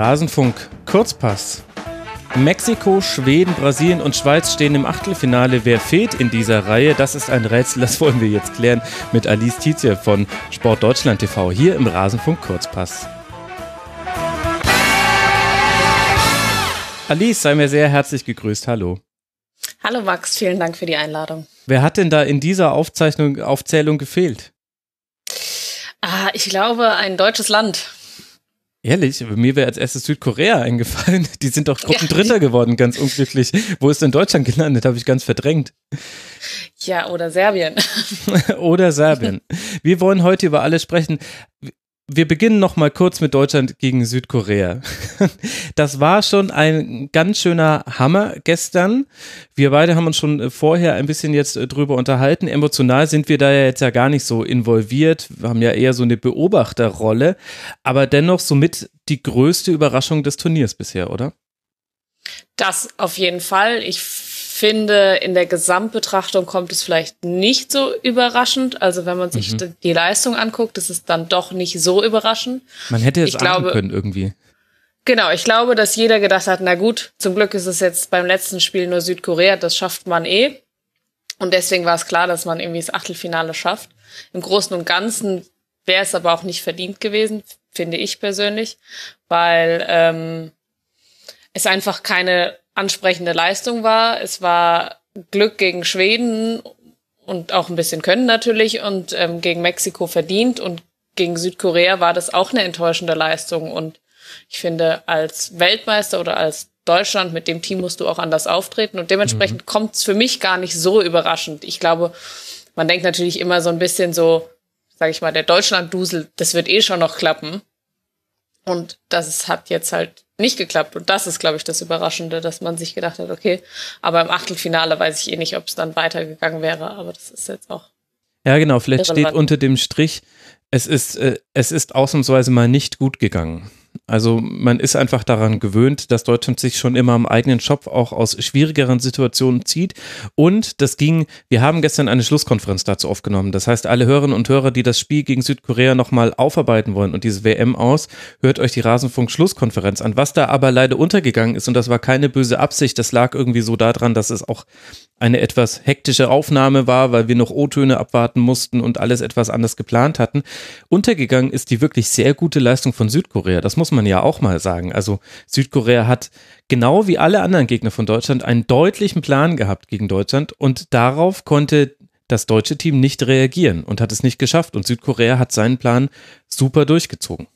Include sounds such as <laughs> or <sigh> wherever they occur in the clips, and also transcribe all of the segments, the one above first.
Rasenfunk Kurzpass. Mexiko, Schweden, Brasilien und Schweiz stehen im Achtelfinale. Wer fehlt in dieser Reihe? Das ist ein Rätsel, das wollen wir jetzt klären mit Alice Tietze von Sport Deutschland TV hier im Rasenfunk Kurzpass. Alice, sei mir sehr herzlich gegrüßt. Hallo. Hallo Max, vielen Dank für die Einladung. Wer hat denn da in dieser Aufzeichnung, Aufzählung gefehlt? Ah, ich glaube, ein deutsches Land. Ehrlich, mir wäre als erstes Südkorea <laughs> eingefallen. Die sind doch Gruppendritter ja, geworden, ganz unglücklich. Wo ist denn Deutschland gelandet? Habe ich ganz verdrängt. Ja, oder Serbien. <laughs> oder Serbien. Wir wollen heute über alles sprechen wir beginnen noch mal kurz mit Deutschland gegen Südkorea. <laughs> Das war schon ein ganz schöner Hammer gestern. Wir beide haben uns schon vorher ein bisschen jetzt drüber unterhalten. Emotional sind wir da ja jetzt ja gar nicht so involviert. Wir haben ja eher so eine Beobachterrolle, aber dennoch somit die größte Überraschung des Turniers bisher, oder? Das auf jeden Fall. Ich finde, in der Gesamtbetrachtung kommt es vielleicht nicht so überraschend. Also wenn man sich mhm. die Leistung anguckt, ist es dann doch nicht so überraschend. Man hätte es ahnen können irgendwie. Genau, ich glaube, dass jeder gedacht hat, na gut, zum Glück ist es jetzt beim letzten Spiel nur Südkorea, das schafft man eh. Und deswegen war es klar, dass man irgendwie das Achtelfinale schafft. Im Großen und Ganzen wäre es aber auch nicht verdient gewesen, finde ich persönlich, weil ähm, es einfach keine ansprechende Leistung war. Es war Glück gegen Schweden und auch ein bisschen Können natürlich und ähm, gegen Mexiko verdient und gegen Südkorea war das auch eine enttäuschende Leistung und ich finde, als Weltmeister oder als Deutschland mit dem Team musst du auch anders auftreten und dementsprechend mhm. kommt es für mich gar nicht so überraschend. Ich glaube, man denkt natürlich immer so ein bisschen so, sag ich mal, der Deutschland-Dusel, das wird eh schon noch klappen. Und das hat jetzt halt nicht geklappt. Und das ist, glaube ich, das Überraschende, dass man sich gedacht hat, okay, aber im Achtelfinale weiß ich eh nicht, ob es dann weitergegangen wäre. Aber das ist jetzt auch. Ja, genau. Vielleicht steht unter dem Strich, es ist, äh, es ist ausnahmsweise mal nicht gut gegangen. Also man ist einfach daran gewöhnt, dass Deutschland sich schon immer am eigenen Schopf auch aus schwierigeren Situationen zieht. Und das ging, wir haben gestern eine Schlusskonferenz dazu aufgenommen. Das heißt, alle Hörerinnen und Hörer, die das Spiel gegen Südkorea nochmal aufarbeiten wollen und diese WM aus, hört euch die Rasenfunk-Schlusskonferenz an. Was da aber leider untergegangen ist, und das war keine böse Absicht, das lag irgendwie so daran, dass es auch eine etwas hektische Aufnahme war, weil wir noch O-Töne abwarten mussten und alles etwas anders geplant hatten. Untergegangen ist die wirklich sehr gute Leistung von Südkorea. Das muss man ja auch mal sagen. Also Südkorea hat genau wie alle anderen Gegner von Deutschland einen deutlichen Plan gehabt gegen Deutschland und darauf konnte das deutsche Team nicht reagieren und hat es nicht geschafft. Und Südkorea hat seinen Plan super durchgezogen.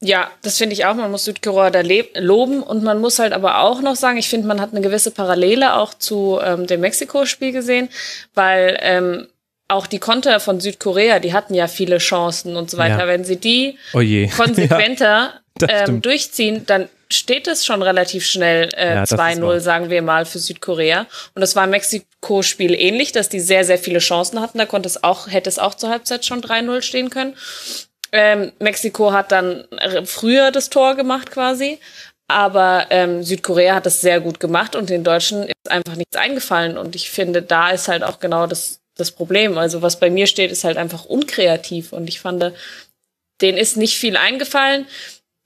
Ja, das finde ich auch. Man muss Südkorea da loben und man muss halt aber auch noch sagen, ich finde, man hat eine gewisse Parallele auch zu ähm, dem Mexiko-Spiel gesehen, weil ähm, auch die Konter von Südkorea, die hatten ja viele Chancen und so weiter. Ja. Wenn sie die oh <laughs> konsequenter ja, ähm, durchziehen, dann steht es schon relativ schnell äh, ja, 2-0, sagen wir mal, für Südkorea. Und das war im Mexiko-Spiel ähnlich, dass die sehr, sehr viele Chancen hatten. Da konnte es auch, hätte es auch zur Halbzeit schon 3-0 stehen können. Ähm, Mexiko hat dann früher das Tor gemacht quasi. Aber ähm, Südkorea hat das sehr gut gemacht und den Deutschen ist einfach nichts eingefallen. Und ich finde, da ist halt auch genau das, das Problem. Also was bei mir steht, ist halt einfach unkreativ. Und ich fand, denen ist nicht viel eingefallen.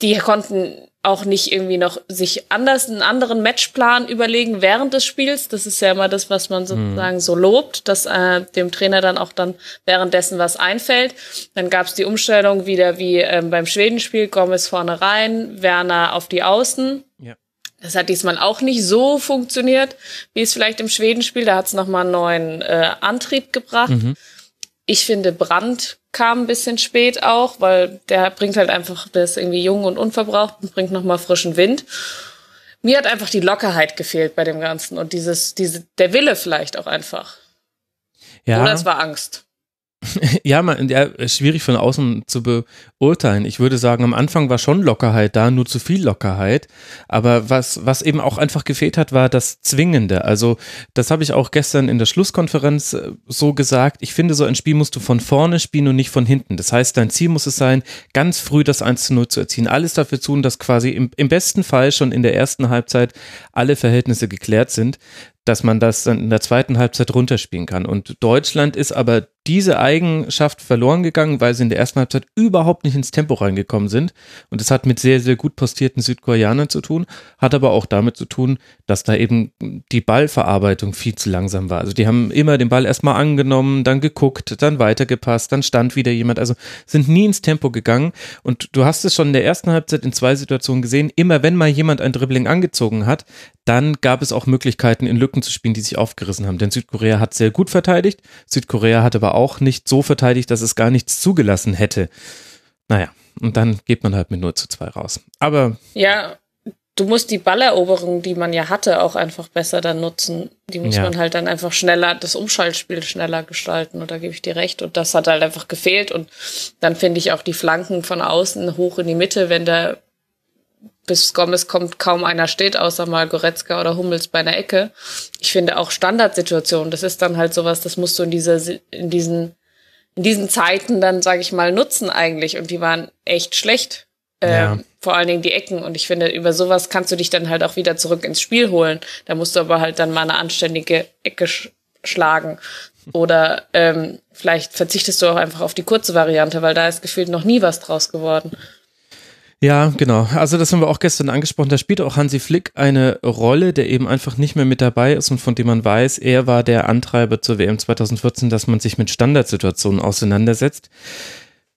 Die konnten auch nicht irgendwie noch sich anders einen anderen Matchplan überlegen während des Spiels. Das ist ja immer das, was man sozusagen mhm. so lobt, dass äh, dem Trainer dann auch dann währenddessen was einfällt. Dann gab es die Umstellung wieder wie ähm, beim Schwedenspiel, Gomez vorne rein, Werner auf die Außen. Ja. Das hat diesmal auch nicht so funktioniert, wie es vielleicht im Schwedenspiel. Da hat es nochmal einen neuen äh, Antrieb gebracht. Mhm. Ich finde, Brand kam ein bisschen spät auch, weil der bringt halt einfach, der ist irgendwie jung und unverbraucht und bringt nochmal frischen Wind. Mir hat einfach die Lockerheit gefehlt bei dem Ganzen und dieses, diese, der Wille vielleicht auch einfach. Ja. Oder es war Angst. Ja, man, ja, schwierig von außen zu beurteilen. Ich würde sagen, am Anfang war schon Lockerheit da, nur zu viel Lockerheit. Aber was, was eben auch einfach gefehlt hat, war das Zwingende. Also, das habe ich auch gestern in der Schlusskonferenz äh, so gesagt. Ich finde, so ein Spiel musst du von vorne spielen und nicht von hinten. Das heißt, dein Ziel muss es sein, ganz früh das 1 zu 0 zu erzielen. Alles dafür tun, dass quasi im, im besten Fall schon in der ersten Halbzeit alle Verhältnisse geklärt sind dass man das dann in der zweiten Halbzeit runterspielen kann. Und Deutschland ist aber diese Eigenschaft verloren gegangen, weil sie in der ersten Halbzeit überhaupt nicht ins Tempo reingekommen sind. Und das hat mit sehr, sehr gut postierten Südkoreanern zu tun, hat aber auch damit zu tun, dass da eben die Ballverarbeitung viel zu langsam war. Also die haben immer den Ball erstmal angenommen, dann geguckt, dann weitergepasst, dann stand wieder jemand. Also sind nie ins Tempo gegangen. Und du hast es schon in der ersten Halbzeit in zwei Situationen gesehen. Immer wenn mal jemand ein Dribbling angezogen hat, dann gab es auch Möglichkeiten, in Lücken zu spielen, die sich aufgerissen haben. Denn Südkorea hat sehr gut verteidigt. Südkorea hat aber auch nicht so verteidigt, dass es gar nichts zugelassen hätte. Naja, und dann geht man halt mit 0 zu 2 raus. Aber. Ja, du musst die Balleroberung, die man ja hatte, auch einfach besser dann nutzen. Die muss ja. man halt dann einfach schneller, das Umschaltspiel schneller gestalten. Und da gebe ich dir recht. Und das hat halt einfach gefehlt. Und dann finde ich auch die Flanken von außen hoch in die Mitte, wenn der bis Gomez kommt, kaum einer steht, außer mal Goretzka oder Hummels bei einer Ecke. Ich finde auch Standardsituationen, das ist dann halt sowas, das musst du in dieser, in diesen, in diesen Zeiten dann, sage ich mal, nutzen eigentlich. Und die waren echt schlecht. Ja. Ähm, vor allen Dingen die Ecken. Und ich finde, über sowas kannst du dich dann halt auch wieder zurück ins Spiel holen. Da musst du aber halt dann mal eine anständige Ecke sch schlagen. Oder ähm, vielleicht verzichtest du auch einfach auf die kurze Variante, weil da ist gefühlt noch nie was draus geworden. Ja, genau. Also das haben wir auch gestern angesprochen. Da spielt auch Hansi Flick eine Rolle, der eben einfach nicht mehr mit dabei ist und von dem man weiß, er war der Antreiber zur WM 2014, dass man sich mit Standardsituationen auseinandersetzt.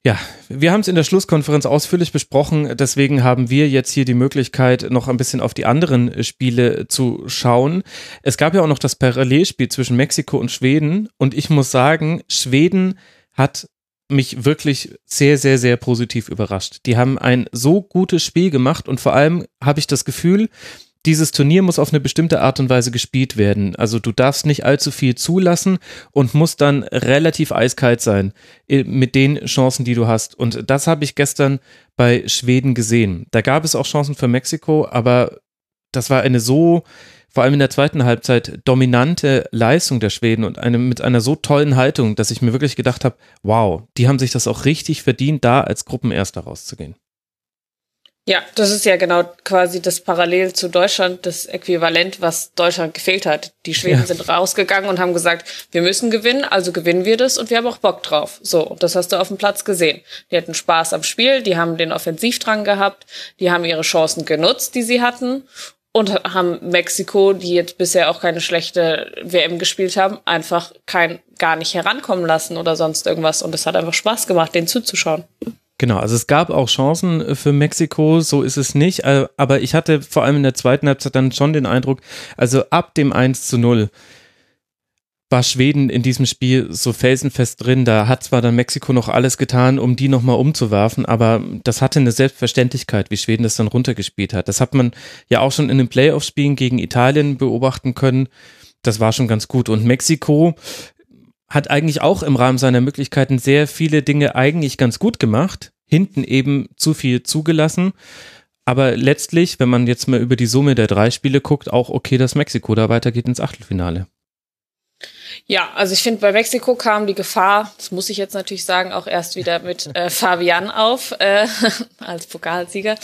Ja, wir haben es in der Schlusskonferenz ausführlich besprochen, deswegen haben wir jetzt hier die Möglichkeit, noch ein bisschen auf die anderen Spiele zu schauen. Es gab ja auch noch das Parallelspiel zwischen Mexiko und Schweden und ich muss sagen, Schweden hat mich wirklich sehr, sehr, sehr positiv überrascht. Die haben ein so gutes Spiel gemacht und vor allem habe ich das Gefühl, dieses Turnier muss auf eine bestimmte Art und Weise gespielt werden. Also du darfst nicht allzu viel zulassen und musst dann relativ eiskalt sein äh, mit den Chancen, die du hast. Und das habe ich gestern bei Schweden gesehen. Da gab es auch Chancen für Mexiko, aber das war eine so vor allem in der zweiten Halbzeit dominante Leistung der Schweden und eine, mit einer so tollen Haltung, dass ich mir wirklich gedacht habe, wow, die haben sich das auch richtig verdient, da als Gruppenerster rauszugehen. Ja, das ist ja genau quasi das Parallel zu Deutschland, das Äquivalent, was Deutschland gefehlt hat. Die Schweden ja. sind rausgegangen und haben gesagt, wir müssen gewinnen, also gewinnen wir das und wir haben auch Bock drauf. So, und das hast du auf dem Platz gesehen. Die hatten Spaß am Spiel, die haben den Offensivdrang gehabt, die haben ihre Chancen genutzt, die sie hatten und haben Mexiko, die jetzt bisher auch keine schlechte WM gespielt haben, einfach kein gar nicht herankommen lassen oder sonst irgendwas. Und es hat einfach Spaß gemacht, denen zuzuschauen. Genau, also es gab auch Chancen für Mexiko, so ist es nicht. Äh, aber ich hatte vor allem in der zweiten Halbzeit dann schon den Eindruck, also ab dem 1 zu 0 war Schweden in diesem Spiel so felsenfest drin. Da hat zwar dann Mexiko noch alles getan, um die nochmal umzuwerfen, aber das hatte eine Selbstverständlichkeit, wie Schweden das dann runtergespielt hat. Das hat man ja auch schon in den Playoff-Spielen gegen Italien beobachten können. Das war schon ganz gut. Und Mexiko hat eigentlich auch im Rahmen seiner Möglichkeiten sehr viele Dinge eigentlich ganz gut gemacht. Hinten eben zu viel zugelassen. Aber letztlich, wenn man jetzt mal über die Summe der drei Spiele guckt, auch okay, dass Mexiko da weitergeht ins Achtelfinale. Ja, also ich finde, bei Mexiko kam die Gefahr, das muss ich jetzt natürlich sagen, auch erst wieder mit <laughs> äh, Fabian auf, äh, <laughs> als Pokalsieger.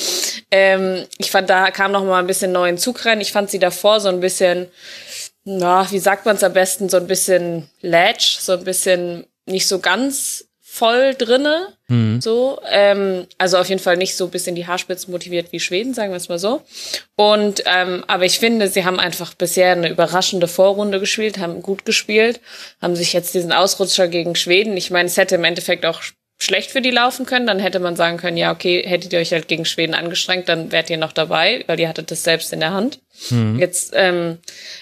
Ähm, ich fand, da kam noch mal ein bisschen neuen Zug rein. Ich fand sie davor so ein bisschen, na, wie sagt man es am besten, so ein bisschen latch, so ein bisschen nicht so ganz voll drinne. Mhm. So, ähm, also auf jeden Fall nicht so bis in die Haarspitzen motiviert wie Schweden, sagen wir es mal so. Und ähm, aber ich finde, sie haben einfach bisher eine überraschende Vorrunde gespielt, haben gut gespielt, haben sich jetzt diesen Ausrutscher gegen Schweden. Ich meine, es hätte im Endeffekt auch schlecht für die laufen können, dann hätte man sagen können, ja, okay, hättet ihr euch halt gegen Schweden angestrengt, dann wärt ihr noch dabei, weil ihr hattet das selbst in der Hand. Mhm. Jetzt, ähm,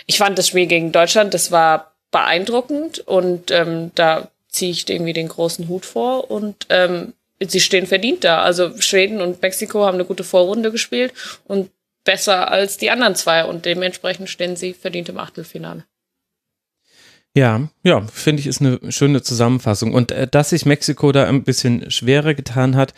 ich fand das Spiel gegen Deutschland, das war beeindruckend und ähm, da ziehe ich irgendwie den großen Hut vor und ähm, sie stehen verdient da. Also Schweden und Mexiko haben eine gute Vorrunde gespielt und besser als die anderen zwei und dementsprechend stehen sie verdient im Achtelfinale. Ja, ja, finde ich ist eine schöne Zusammenfassung. Und äh, dass sich Mexiko da ein bisschen schwerer getan hat,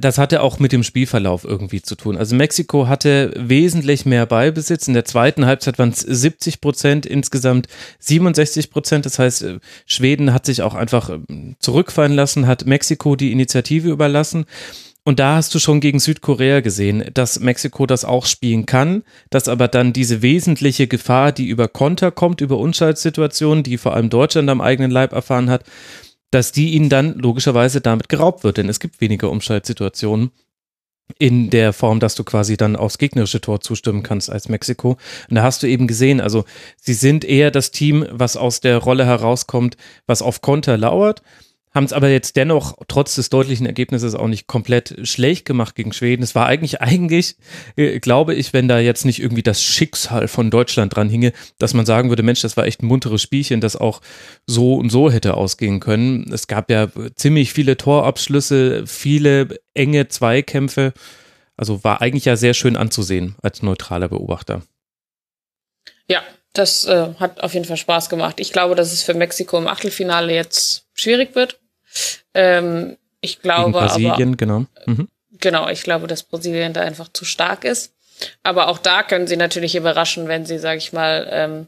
das hatte auch mit dem Spielverlauf irgendwie zu tun. Also Mexiko hatte wesentlich mehr Ballbesitz. In der zweiten Halbzeit waren es 70 Prozent, insgesamt 67 Prozent. Das heißt, äh, Schweden hat sich auch einfach ähm, zurückfallen lassen, hat Mexiko die Initiative überlassen. Und da hast du schon gegen Südkorea gesehen, dass Mexiko das auch spielen kann, dass aber dann diese wesentliche Gefahr, die über Konter kommt, über Unschaltsituationen, die vor allem Deutschland am eigenen Leib erfahren hat, dass die ihnen dann logischerweise damit geraubt wird, denn es gibt weniger Umschaltsituationen in der Form, dass du quasi dann aufs gegnerische Tor zustimmen kannst als Mexiko. Und da hast du eben gesehen, also sie sind eher das Team, was aus der Rolle herauskommt, was auf Konter lauert haben es aber jetzt dennoch trotz des deutlichen Ergebnisses auch nicht komplett schlecht gemacht gegen Schweden. Es war eigentlich, eigentlich, äh, glaube ich, wenn da jetzt nicht irgendwie das Schicksal von Deutschland dran hinge, dass man sagen würde, Mensch, das war echt ein munteres Spielchen, das auch so und so hätte ausgehen können. Es gab ja ziemlich viele Torabschlüsse, viele enge Zweikämpfe. Also war eigentlich ja sehr schön anzusehen als neutraler Beobachter. Ja, das äh, hat auf jeden Fall Spaß gemacht. Ich glaube, dass es für Mexiko im Achtelfinale jetzt schwierig wird. Ähm, ich glaube Gegen Brasilien, aber, genau. Mhm. Genau, ich glaube, dass Brasilien da einfach zu stark ist. Aber auch da können sie natürlich überraschen, wenn sie, sage ich mal, ähm,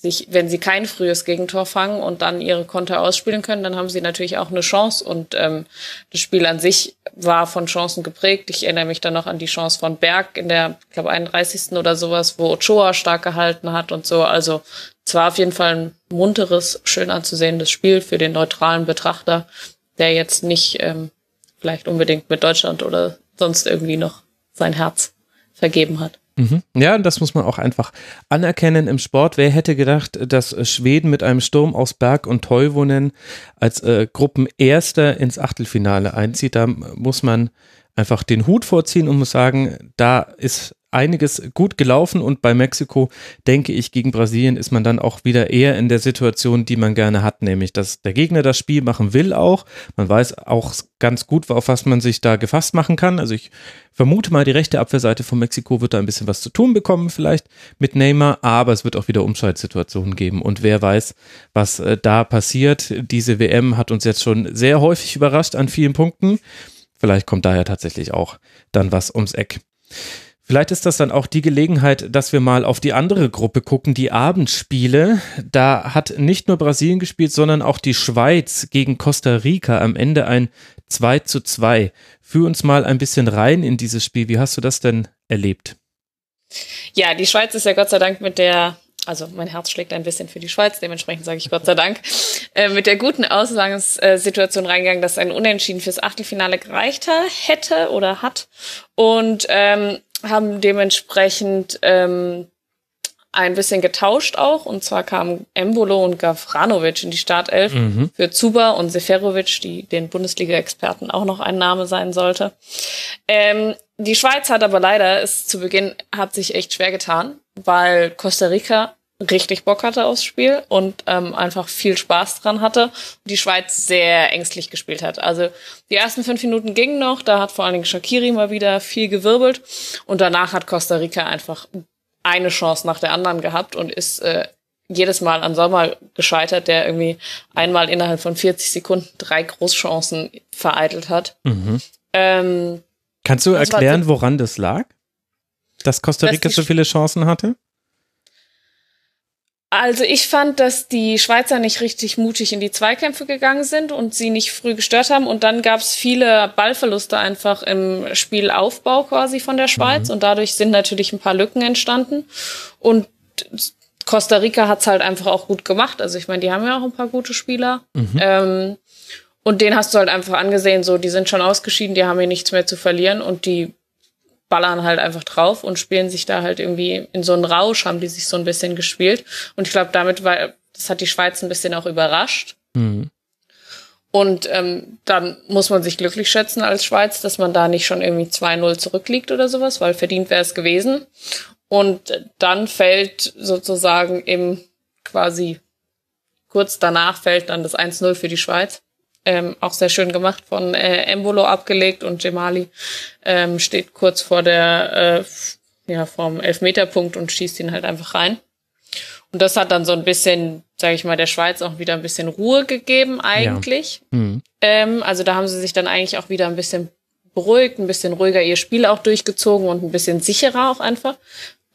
sich, wenn sie kein frühes Gegentor fangen und dann ihre Konter ausspielen können, dann haben sie natürlich auch eine Chance. Und ähm, das Spiel an sich war von Chancen geprägt. Ich erinnere mich dann noch an die Chance von Berg in der, ich glaube, 31. oder sowas, wo Ochoa stark gehalten hat und so. Also es war auf jeden Fall ein munteres, schön anzusehendes Spiel für den neutralen Betrachter, der jetzt nicht ähm, vielleicht unbedingt mit Deutschland oder sonst irgendwie noch sein Herz vergeben hat. Mhm. Ja, das muss man auch einfach anerkennen im Sport. Wer hätte gedacht, dass Schweden mit einem Sturm aus Berg und Teuvonen als äh, Gruppenerster ins Achtelfinale einzieht? Da muss man einfach den Hut vorziehen und muss sagen, da ist einiges gut gelaufen und bei Mexiko, denke ich, gegen Brasilien ist man dann auch wieder eher in der Situation, die man gerne hat, nämlich, dass der Gegner das Spiel machen will auch. Man weiß auch ganz gut, auf was man sich da gefasst machen kann. Also ich vermute mal, die rechte Abwehrseite von Mexiko wird da ein bisschen was zu tun bekommen, vielleicht mit Neymar, aber es wird auch wieder Umschaltsituationen geben und wer weiß, was äh, da passiert. Diese WM hat uns jetzt schon sehr häufig überrascht an vielen Punkten. Vielleicht kommt daher tatsächlich auch dann was ums Eck. Vielleicht ist das dann auch die Gelegenheit, dass wir mal auf die andere Gruppe gucken, die Abendspiele. Da hat nicht nur Brasilien gespielt, sondern auch die Schweiz gegen Costa Rica am Ende ein 2 zu 2. Führ uns mal ein bisschen rein in dieses Spiel. Wie hast du das denn erlebt? Ja, die Schweiz ist ja Gott sei Dank mit der also mein Herz schlägt ein bisschen für die Schweiz, dementsprechend sage ich Gott sei Dank, äh, mit der guten Ausgangssituation reingegangen, dass ein Unentschieden fürs Achtelfinale gereicht hätte oder hat. Und ähm, haben dementsprechend ähm, ein bisschen getauscht auch. Und zwar kamen Embolo und Gavranovic in die Startelf mhm. für Zuba und Seferovic, die den Bundesliga-Experten auch noch ein Name sein sollte. Ähm, die Schweiz hat aber leider es zu Beginn hat sich echt schwer getan, weil Costa Rica richtig Bock hatte aufs Spiel und ähm, einfach viel Spaß dran hatte und die Schweiz sehr ängstlich gespielt hat. Also die ersten fünf Minuten gingen noch, da hat vor allen Dingen Shakiri mal wieder viel gewirbelt und danach hat Costa Rica einfach eine Chance nach der anderen gehabt und ist äh, jedes Mal an Sommer gescheitert, der irgendwie einmal innerhalb von 40 Sekunden drei Großchancen vereitelt hat. Mhm. Ähm, Kannst du erklären, woran das lag? Dass Costa Rica so viele Chancen hatte? Also ich fand, dass die Schweizer nicht richtig mutig in die Zweikämpfe gegangen sind und sie nicht früh gestört haben. Und dann gab es viele Ballverluste einfach im Spielaufbau quasi von der Schweiz. Mhm. Und dadurch sind natürlich ein paar Lücken entstanden. Und Costa Rica hat's halt einfach auch gut gemacht. Also ich meine, die haben ja auch ein paar gute Spieler. Mhm. Ähm, und den hast du halt einfach angesehen, so, die sind schon ausgeschieden, die haben hier nichts mehr zu verlieren und die ballern halt einfach drauf und spielen sich da halt irgendwie in so einen Rausch, haben die sich so ein bisschen gespielt. Und ich glaube, damit war, das hat die Schweiz ein bisschen auch überrascht. Mhm. Und ähm, dann muss man sich glücklich schätzen als Schweiz, dass man da nicht schon irgendwie 2-0 zurückliegt oder sowas, weil verdient wäre es gewesen. Und dann fällt sozusagen im quasi kurz danach fällt dann das 1-0 für die Schweiz. Ähm, auch sehr schön gemacht von äh, Embolo abgelegt und Gemali ähm, steht kurz vor der äh, ja vom Elfmeterpunkt und schießt ihn halt einfach rein. Und das hat dann so ein bisschen, sage ich mal, der Schweiz auch wieder ein bisschen Ruhe gegeben eigentlich. Ja. Mhm. Ähm, also da haben sie sich dann eigentlich auch wieder ein bisschen beruhigt, ein bisschen ruhiger ihr Spiel auch durchgezogen und ein bisschen sicherer auch einfach.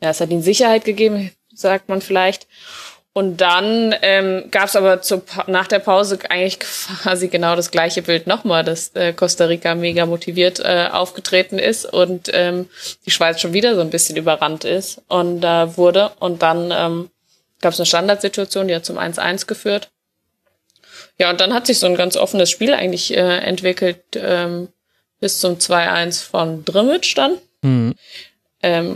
Ja, es hat ihnen Sicherheit gegeben, sagt man vielleicht. Und dann ähm, gab es aber zur, nach der Pause eigentlich quasi genau das gleiche Bild nochmal, dass äh, Costa Rica mega motiviert äh, aufgetreten ist und ähm, die Schweiz schon wieder so ein bisschen überrannt ist und äh, wurde. Und dann ähm, gab es eine Standardsituation, die hat zum 1-1 geführt. Ja, und dann hat sich so ein ganz offenes Spiel eigentlich äh, entwickelt ähm, bis zum 2-1 von Drimmitsch dann. Mhm.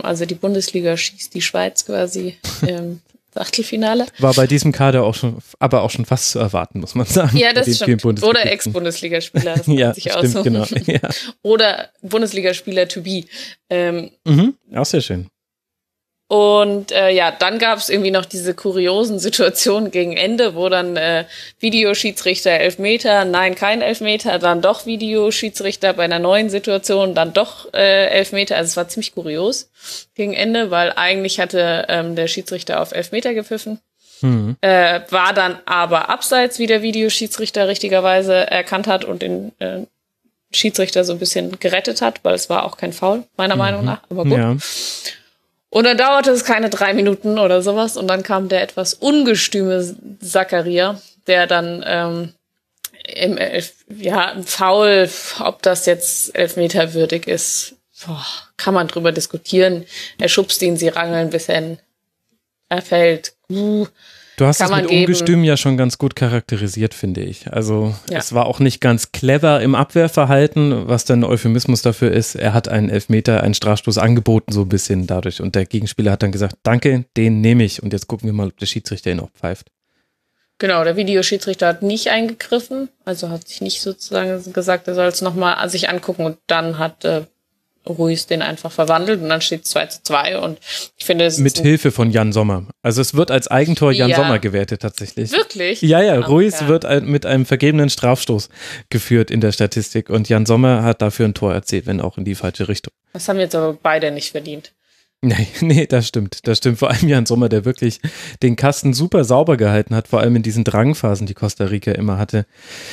Also die Bundesliga schießt die Schweiz quasi ähm, Achtelfinale. War bei diesem Kader auch schon, aber auch schon fast zu erwarten, muss man sagen. Ja, das stimmt. Oder Ex-Bundesligaspieler. <laughs> ja, sich stimmt, genau. Ja. Oder Bundesligaspieler to be. Ähm, mhm, auch sehr schön. Und äh, ja, dann gab es irgendwie noch diese kuriosen Situationen gegen Ende, wo dann äh, Videoschiedsrichter Elfmeter, nein, kein Elfmeter, dann doch Videoschiedsrichter bei einer neuen Situation, dann doch äh, Elfmeter. Also es war ziemlich kurios gegen Ende, weil eigentlich hatte ähm, der Schiedsrichter auf Elfmeter gepfiffen. Mhm. Äh, war dann aber abseits, wie der Videoschiedsrichter richtigerweise erkannt hat und den äh, Schiedsrichter so ein bisschen gerettet hat, weil es war auch kein Foul, meiner mhm. Meinung nach. Aber gut. Ja. Und dann dauerte es keine drei Minuten oder sowas und dann kam der etwas ungestüme Zacharia, der dann ähm, im, Elf ja, im Foul, ob das jetzt elfmeterwürdig ist, boah, kann man drüber diskutieren. Er schubst ihn, sie rangeln bis er fällt. Uh, Du hast es mit Ungestüm ja schon ganz gut charakterisiert, finde ich. Also ja. es war auch nicht ganz clever im Abwehrverhalten, was dann Euphemismus dafür ist. Er hat einen Elfmeter, einen Strafstoß angeboten, so ein bisschen dadurch. Und der Gegenspieler hat dann gesagt, danke, den nehme ich. Und jetzt gucken wir mal, ob der Schiedsrichter ihn auch pfeift. Genau, der Videoschiedsrichter hat nicht eingegriffen, also hat sich nicht sozusagen gesagt, er soll es nochmal sich angucken und dann hat äh, Ruiz den einfach verwandelt und dann steht 2 zu 2 und ich finde es mit Hilfe von Jan Sommer. Also es wird als Eigentor Jan ja. Sommer gewertet tatsächlich. Wirklich? Ja, ja, Ruiz ja. wird mit einem vergebenen Strafstoß geführt in der Statistik und Jan Sommer hat dafür ein Tor erzielt, wenn auch in die falsche Richtung. Das haben jetzt aber beide nicht verdient. Nee, <laughs> nee, das stimmt. Das stimmt. Vor allem Jan Sommer, der wirklich den Kasten super sauber gehalten hat, vor allem in diesen Drangphasen, die Costa Rica immer hatte.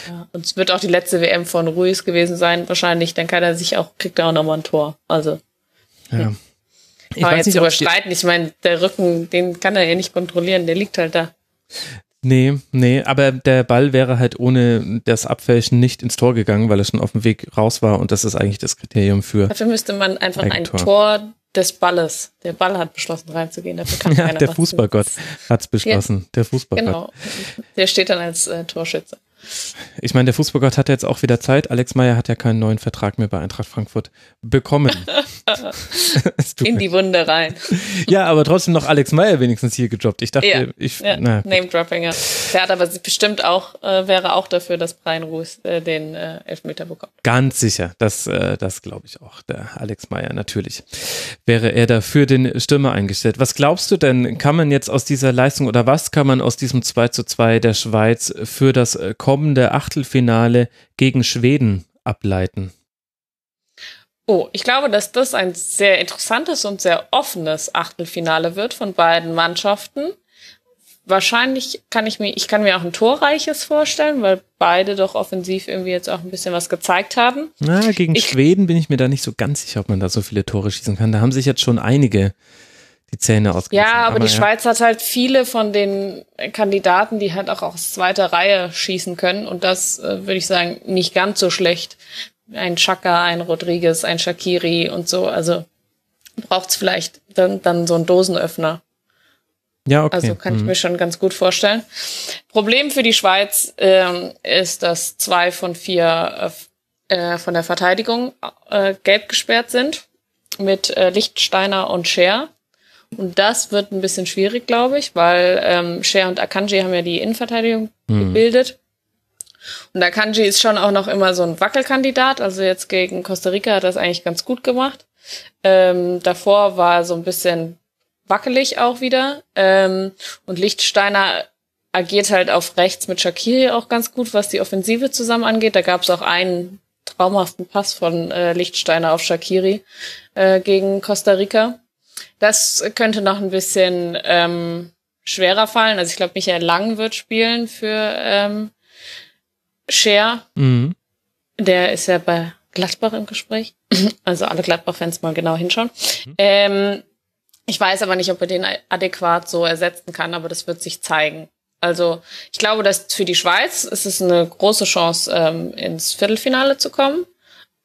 Ja, und es wird auch die letzte WM von Ruiz gewesen sein, wahrscheinlich. Dann kann er sich auch, kriegt er auch nochmal ein Tor. Also. Ja. Hm. Ich kann jetzt nicht, überschreiten. Ich meine, der Rücken, den kann er ja nicht kontrollieren, der liegt halt da. Nee, nee, aber der Ball wäre halt ohne das Abfälschen nicht ins Tor gegangen, weil er schon auf dem Weg raus war und das ist eigentlich das Kriterium für. Dafür müsste man einfach ein Tor des Balles. Der Ball hat beschlossen reinzugehen. Dafür kann ja, der Fußballgott hat es beschlossen. Ja, der Fußballgott. Genau. Der steht dann als äh, Torschütze. Ich meine, der Fußballgott hat jetzt auch wieder Zeit. Alex Meyer hat ja keinen neuen Vertrag mehr bei Eintracht Frankfurt bekommen. <laughs> In die Wunde rein. <laughs> ja, aber trotzdem noch Alex Meyer wenigstens hier gedroppt. Ich dachte, ja, ich. Ja, Name-Dropping, ja. Der hat aber bestimmt auch, äh, wäre auch dafür, dass Brian Ruß äh, den äh, Elfmeter bekommt. Ganz sicher. Das, äh, das glaube ich auch. Der Alex Meyer, natürlich. Wäre er dafür den Stürmer eingestellt. Was glaubst du denn, kann man jetzt aus dieser Leistung oder was kann man aus diesem 2 zu 2 der Schweiz für das äh, kommende Achtelfinale gegen Schweden ableiten? Oh, ich glaube, dass das ein sehr interessantes und sehr offenes Achtelfinale wird von beiden Mannschaften. Wahrscheinlich kann ich mir, ich kann mir auch ein torreiches vorstellen, weil beide doch offensiv irgendwie jetzt auch ein bisschen was gezeigt haben. Na, gegen ich, Schweden bin ich mir da nicht so ganz sicher, ob man da so viele Tore schießen kann. Da haben sich jetzt schon einige die Zähne ausgerissen. Ja, aber, aber die ja. Schweiz hat halt viele von den Kandidaten, die halt auch aus zweiter Reihe schießen können. Und das äh, würde ich sagen, nicht ganz so schlecht. Ein Chaka, ein Rodriguez, ein Shakiri und so. Also braucht's vielleicht dann, dann so einen Dosenöffner. Ja, okay. Also kann ich mhm. mir schon ganz gut vorstellen. Problem für die Schweiz ähm, ist, dass zwei von vier äh, von der Verteidigung äh, gelb gesperrt sind mit äh, Lichtsteiner und Scher. Und das wird ein bisschen schwierig, glaube ich, weil ähm, Cher und Akanji haben ja die Innenverteidigung mhm. gebildet. Und Akanji ist schon auch noch immer so ein Wackelkandidat. Also jetzt gegen Costa Rica hat er das eigentlich ganz gut gemacht. Ähm, davor war er so ein bisschen wackelig auch wieder. Ähm, und Lichtsteiner agiert halt auf rechts mit Shakiri auch ganz gut, was die Offensive zusammen angeht. Da gab es auch einen traumhaften Pass von äh, Lichtsteiner auf Shakiri äh, gegen Costa Rica. Das könnte noch ein bisschen ähm, schwerer fallen. Also ich glaube, Michael Lang wird spielen für ähm, Share. Mhm. Der ist ja bei Gladbach im Gespräch. <clears throat> Also alle Gladbach-Fans mal genau hinschauen. Mhm. Ähm, Ich weiß aber nicht, ob er den adäquat so ersetzen kann, aber das wird sich zeigen. Also ich glaube, dass für die Schweiz ist es eine große Chance, ähm, ins Viertelfinale zu kommen.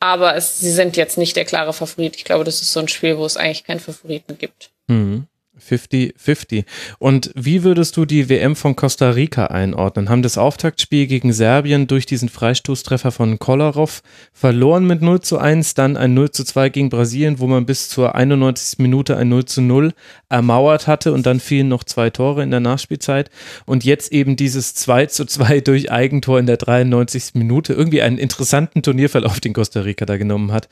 Aber es, sie sind jetzt nicht der klare Favorit. Ich glaube, das ist so ein Spiel, wo es eigentlich keinen Favoriten gibt. Mhm. 50-50. Und wie würdest du die WM von Costa Rica einordnen? Haben das Auftaktspiel gegen Serbien durch diesen Freistoßtreffer von Kolarov verloren mit 0 zu 1, dann ein 0 zu 2 gegen Brasilien, wo man bis zur 91. Minute ein 0 zu 0 ermauert hatte und dann fielen noch zwei Tore in der Nachspielzeit und jetzt eben dieses 2 zu 2 durch Eigentor in der 93. Minute. Irgendwie einen interessanten Turnierverlauf, den Costa Rica da genommen hat.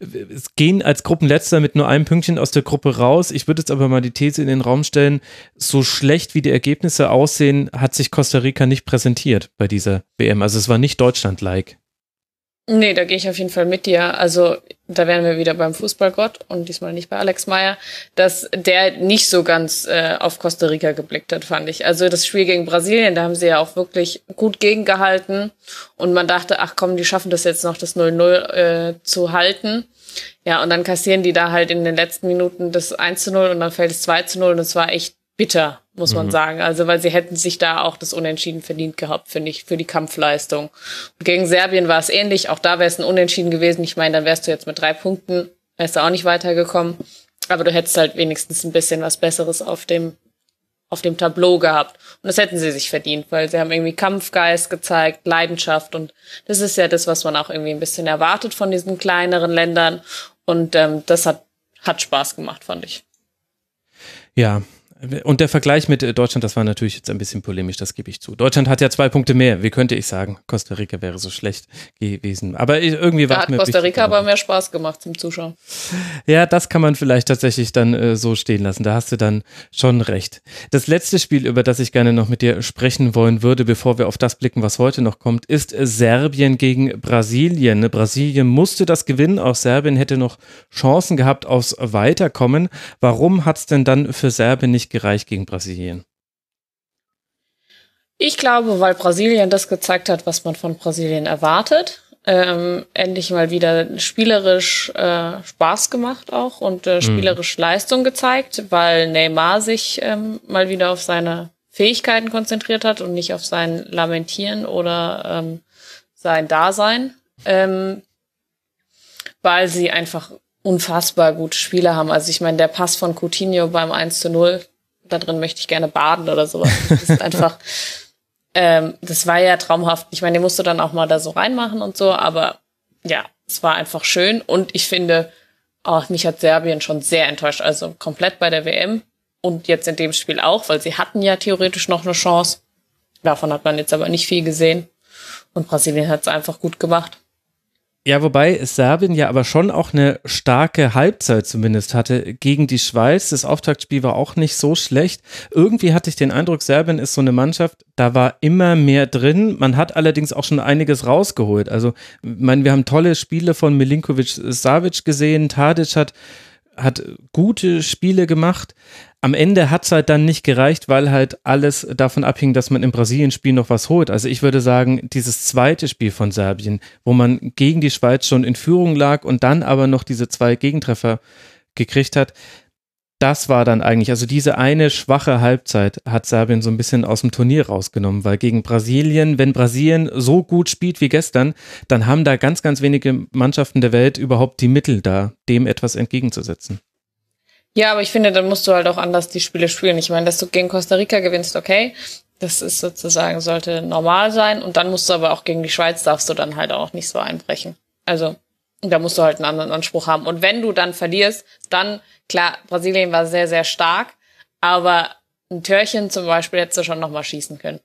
Es gehen als Gruppenletzter mit nur einem Pünktchen aus der Gruppe raus. Ich würde jetzt aber mal die These in den Raum stellen, so schlecht wie die Ergebnisse aussehen, hat sich Costa Rica nicht präsentiert bei dieser WM. Also es war nicht Deutschland-like. Nee, da gehe ich auf jeden Fall mit dir. Also da wären wir wieder beim Fußballgott und diesmal nicht bei Alex Meyer, dass der nicht so ganz äh, auf Costa Rica geblickt hat, fand ich. Also das Spiel gegen Brasilien, da haben sie ja auch wirklich gut gegengehalten und man dachte, ach komm, die schaffen das jetzt noch, das 0-0 äh, zu halten. Ja, und dann kassieren die da halt in den letzten Minuten das 1 zu 0 und dann fällt es 2 zu 0 und es war echt bitter, muss man mhm. sagen. Also, weil sie hätten sich da auch das Unentschieden verdient gehabt, finde ich, für die Kampfleistung. Und gegen Serbien war es ähnlich. Auch da wäre es ein Unentschieden gewesen. Ich meine, dann wärst du jetzt mit drei Punkten, wärst du auch nicht weitergekommen. Aber du hättest halt wenigstens ein bisschen was Besseres auf dem, auf dem Tableau gehabt. Und das hätten sie sich verdient, weil sie haben irgendwie Kampfgeist gezeigt, Leidenschaft. Und das ist ja das, was man auch irgendwie ein bisschen erwartet von diesen kleineren Ländern. Und ähm, das hat, hat Spaß gemacht, fand ich. Ja, und der Vergleich mit äh, Deutschland, das war natürlich jetzt ein bisschen polemisch, das gebe ich zu. Deutschland hat ja zwei Punkte mehr. Wie könnte ich sagen, Costa Rica wäre so schlecht gewesen. Aber irgendwie war da es mir hat Costa Rica aber mehr Spaß gemacht zum Zuschauen. Ja, das kann man vielleicht tatsächlich dann äh, so stehen lassen. Da hast du dann schon recht. Das letzte Spiel, über das ich gerne noch mit dir sprechen wollen würde, bevor wir auf das blicken, was heute noch kommt, ist Serbien gegen Brasilien. Brasilien musste das gewinnen. Auch Serbien hätte noch Chancen gehabt aufs Weiterkommen. Warum hat es denn dann für Serbien nicht nicht gereicht gegen Brasilien? Ich glaube, weil Brasilien das gezeigt hat, was man von Brasilien erwartet. Ähm, endlich mal wieder spielerisch äh, Spaß gemacht auch und äh, spielerisch mhm. Leistung gezeigt, weil Neymar sich ähm, mal wieder auf seine Fähigkeiten konzentriert hat und nicht auf sein Lamentieren oder ähm, sein Dasein. Ähm, weil sie einfach unfassbar gute Spieler haben. Also ich meine, der Pass von Coutinho beim 1 zu 0, da drin möchte ich gerne baden oder sowas. Das ist einfach, <laughs> ähm, das war ja traumhaft. Ich meine, den musst du dann auch mal da so reinmachen und so, aber ja, es war einfach schön und ich finde, oh, mich hat Serbien schon sehr enttäuscht. Also komplett bei der WM und jetzt in dem Spiel auch, weil sie hatten ja theoretisch noch eine Chance. Davon hat man jetzt aber nicht viel gesehen. Und Brasilien hat es einfach gut gemacht. Ja, wobei Serbien ja aber schon auch eine starke Halbzeit zumindest hatte gegen die Schweiz. Das Auftaktspiel war auch nicht so schlecht. Irgendwie hatte ich den Eindruck, Serbien ist so eine Mannschaft, da war immer mehr drin. Man hat allerdings auch schon einiges rausgeholt. Also, ich meine, wir haben tolle Spiele von Milinkovic Savic gesehen. Tadic hat hat gute Spiele gemacht. Am Ende hat es halt dann nicht gereicht, weil halt alles davon abhing, dass man im Brasilien-Spiel noch was holt. Also ich würde sagen, dieses zweite Spiel von Serbien, wo man gegen die Schweiz schon in Führung lag und dann aber noch diese zwei Gegentreffer gekriegt hat, das war dann eigentlich, also diese eine schwache Halbzeit hat Serbien so ein bisschen aus dem Turnier rausgenommen, weil gegen Brasilien, wenn Brasilien so gut spielt wie gestern, dann haben da ganz, ganz wenige Mannschaften der Welt überhaupt die Mittel da, dem etwas entgegenzusetzen. Ja, aber ich finde, dann musst du halt auch anders die Spiele spielen. Ich meine, dass du gegen Costa Rica gewinnst, okay. Das ist sozusagen, sollte normal sein. Und dann musst du aber auch gegen die Schweiz darfst du dann halt auch nicht so einbrechen. Also, da musst du halt einen anderen Anspruch haben. Und wenn du dann verlierst, dann Klar, Brasilien war sehr, sehr stark, aber ein Törchen zum Beispiel hättest du schon nochmal schießen können.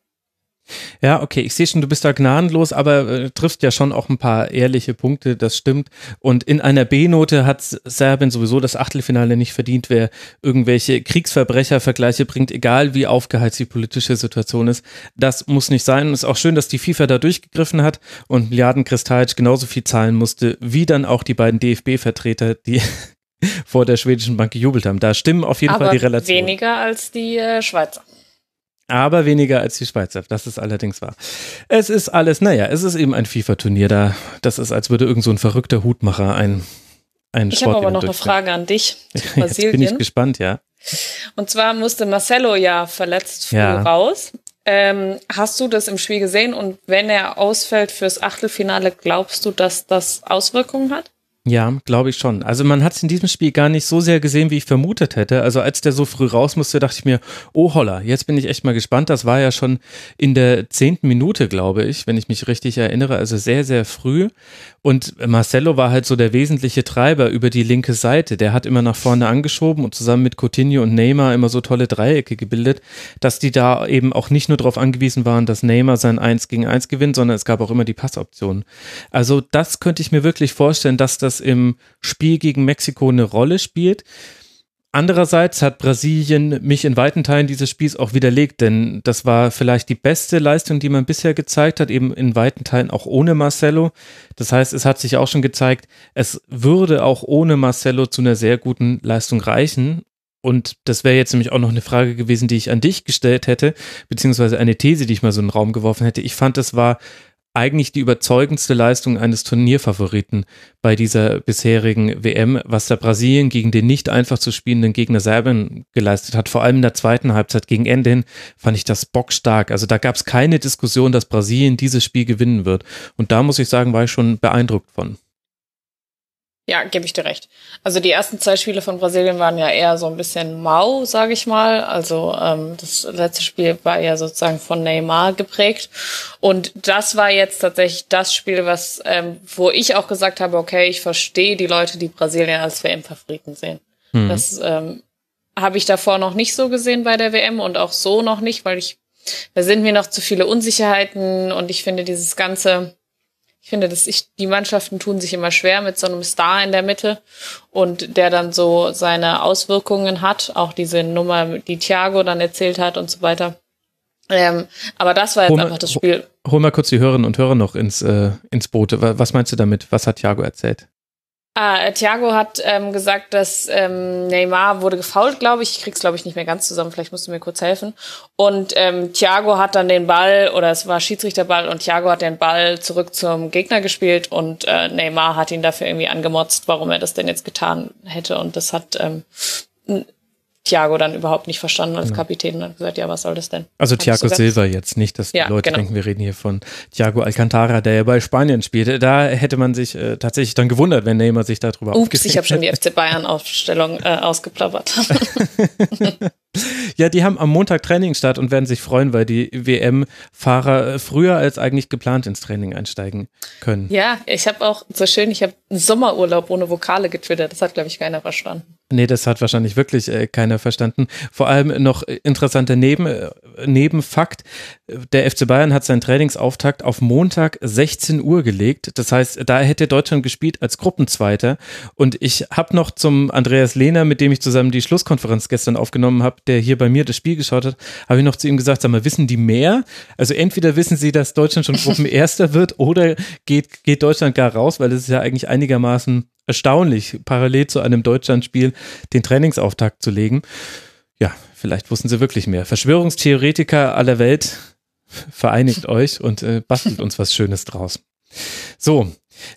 Ja, okay, ich sehe schon, du bist da gnadenlos, aber äh, triffst ja schon auch ein paar ehrliche Punkte, das stimmt. Und in einer B-Note hat Serbien sowieso das Achtelfinale nicht verdient, wer irgendwelche Kriegsverbrechervergleiche bringt, egal wie aufgeheizt die politische Situation ist. Das muss nicht sein. Und es ist auch schön, dass die FIFA da durchgegriffen hat und Mljaden Kristajic genauso viel zahlen musste, wie dann auch die beiden DFB-Vertreter, die <laughs> vor der schwedischen Bank gejubelt haben. Da stimmen auf jeden Aber Fall die Relationen. Weniger als die äh, Schweizer. Aber weniger als die Schweizer, das ist allerdings wahr. Es ist alles, naja, es ist eben ein FIFA-Turnier da. Das ist, als würde irgend so ein verrückter Hutmacher ein ein Ich habe aber noch eine Frage an dich. <laughs> Jetzt bin ich gespannt, ja. Und zwar musste Marcelo ja verletzt früh ja. raus. Ähm, hast du das im Spiel gesehen? Und wenn er ausfällt fürs Achtelfinale, glaubst du, dass das Auswirkungen hat? Ja, glaube ich schon. Also man hat es in diesem Spiel gar nicht so sehr gesehen, wie ich vermutet hätte. Also als der so früh raus musste, dachte ich mir, oh holla, jetzt bin ich echt mal gespannt. Das war ja schon in der zehnten Minute, glaube ich, wenn ich mich richtig erinnere. Also sehr, sehr früh. Und Marcelo war halt so der wesentliche Treiber über die linke Seite. Der hat immer nach vorne angeschoben und zusammen mit Coutinho und Neymar immer so tolle Dreiecke gebildet, dass die da eben auch nicht nur darauf angewiesen waren, dass Neymar sein 1 gegen 1 gewinnt, sondern es gab auch immer die Passoptionen. Also das könnte ich mir wirklich vorstellen, dass das das im Spiel gegen Mexiko eine Rolle spielt. Andererseits hat Brasilien mich in weiten Teilen dieses Spiels auch widerlegt, denn das war vielleicht die beste Leistung, die man bisher gezeigt hat, eben in weiten Teilen auch ohne Marcelo. Das heißt, es hat sich auch schon gezeigt, es würde auch ohne Marcelo zu einer sehr guten Leistung reichen. Und das wäre jetzt nämlich auch noch eine Frage gewesen, die ich an dich gestellt hätte, beziehungsweise eine These, die ich mal so in den Raum geworfen hätte. Ich fand, es war eigentlich die überzeugendste Leistung eines Turnierfavoriten bei dieser bisherigen WM, was der Brasilien gegen den nicht einfach zu spielenden Gegner Serbien geleistet hat. Vor allem in der zweiten Halbzeit gegen Ende hin fand ich das bockstark. Also da gab es keine Diskussion, dass Brasilien dieses Spiel gewinnen wird. Und da muss ich sagen, war ich schon beeindruckt von. Ja, gebe ich dir recht. Also die ersten zwei Spiele von Brasilien waren ja eher so ein bisschen mau, sage ich mal. Also ähm, das letzte Spiel war ja sozusagen von Neymar geprägt. Und das war jetzt tatsächlich das Spiel, was, ähm, wo ich auch gesagt habe, okay, ich verstehe die Leute, die Brasilien als WM-Favoriten sehen. Mhm. Das ähm, habe ich davor noch nicht so gesehen bei der WM und auch so noch nicht, weil ich, da sind mir noch zu viele Unsicherheiten und ich finde dieses ganze ich finde, dass ich, die Mannschaften tun sich immer schwer mit so einem Star in der Mitte und der dann so seine Auswirkungen hat, auch diese Nummer, die Thiago dann erzählt hat und so weiter. Ähm, aber das war jetzt hol einfach das Spiel. Hol mal kurz die Hörerinnen und Hörer noch ins, äh, ins Boot. Was meinst du damit? Was hat Thiago erzählt? Ah, Thiago hat ähm, gesagt, dass ähm, Neymar wurde gefault, glaube ich. Ich krieg's, glaube ich, nicht mehr ganz zusammen. Vielleicht musst du mir kurz helfen. Und ähm, Thiago hat dann den Ball, oder es war Schiedsrichterball, und Thiago hat den Ball zurück zum Gegner gespielt und äh, Neymar hat ihn dafür irgendwie angemotzt, warum er das denn jetzt getan hätte. Und das hat ähm, Thiago dann überhaupt nicht verstanden als Kapitän und hat gesagt, ja, was soll das denn? Also Thiago Silva jetzt, nicht, dass die ja, Leute genau. denken, wir reden hier von Thiago Alcantara, der ja bei Spanien spielte. Da hätte man sich äh, tatsächlich dann gewundert, wenn Neymar sich darüber Ups, ich habe schon die FC Bayern-Aufstellung äh, ausgeplappert. <laughs> <laughs> <laughs> Ja, die haben am Montag Training statt und werden sich freuen, weil die WM-Fahrer früher als eigentlich geplant ins Training einsteigen können. Ja, ich habe auch so schön, ich habe einen Sommerurlaub ohne Vokale getwittert. Das hat, glaube ich, keiner verstanden. Nee, das hat wahrscheinlich wirklich äh, keiner verstanden. Vor allem noch interessanter Neben, äh, Nebenfakt. Der FC Bayern hat seinen Trainingsauftakt auf Montag 16 Uhr gelegt. Das heißt, da hätte Deutschland gespielt als Gruppenzweiter. Und ich habe noch zum Andreas Lehner, mit dem ich zusammen die Schlusskonferenz gestern aufgenommen habe, der hier bei mir das Spiel geschaut hat, habe ich noch zu ihm gesagt, sag mal, wissen die mehr? Also entweder wissen sie, dass Deutschland schon Gruppenerster wird oder geht, geht Deutschland gar raus, weil es ist ja eigentlich einigermaßen erstaunlich, parallel zu einem Deutschlandspiel den Trainingsauftakt zu legen. Ja, vielleicht wussten sie wirklich mehr. Verschwörungstheoretiker aller Welt, vereinigt euch und äh, bastelt uns was Schönes draus. So,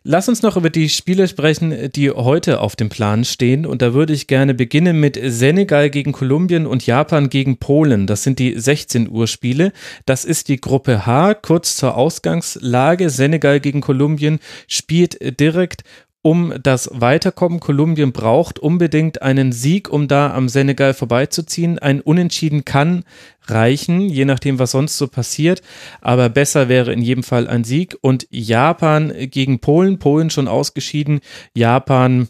Lass uns noch über die Spiele sprechen, die heute auf dem Plan stehen. Und da würde ich gerne beginnen mit Senegal gegen Kolumbien und Japan gegen Polen. Das sind die 16 Uhr Spiele. Das ist die Gruppe H. Kurz zur Ausgangslage. Senegal gegen Kolumbien spielt direkt um das Weiterkommen. Kolumbien braucht unbedingt einen Sieg, um da am Senegal vorbeizuziehen. Ein Unentschieden kann reichen, je nachdem, was sonst so passiert. Aber besser wäre in jedem Fall ein Sieg. Und Japan gegen Polen. Polen schon ausgeschieden. Japan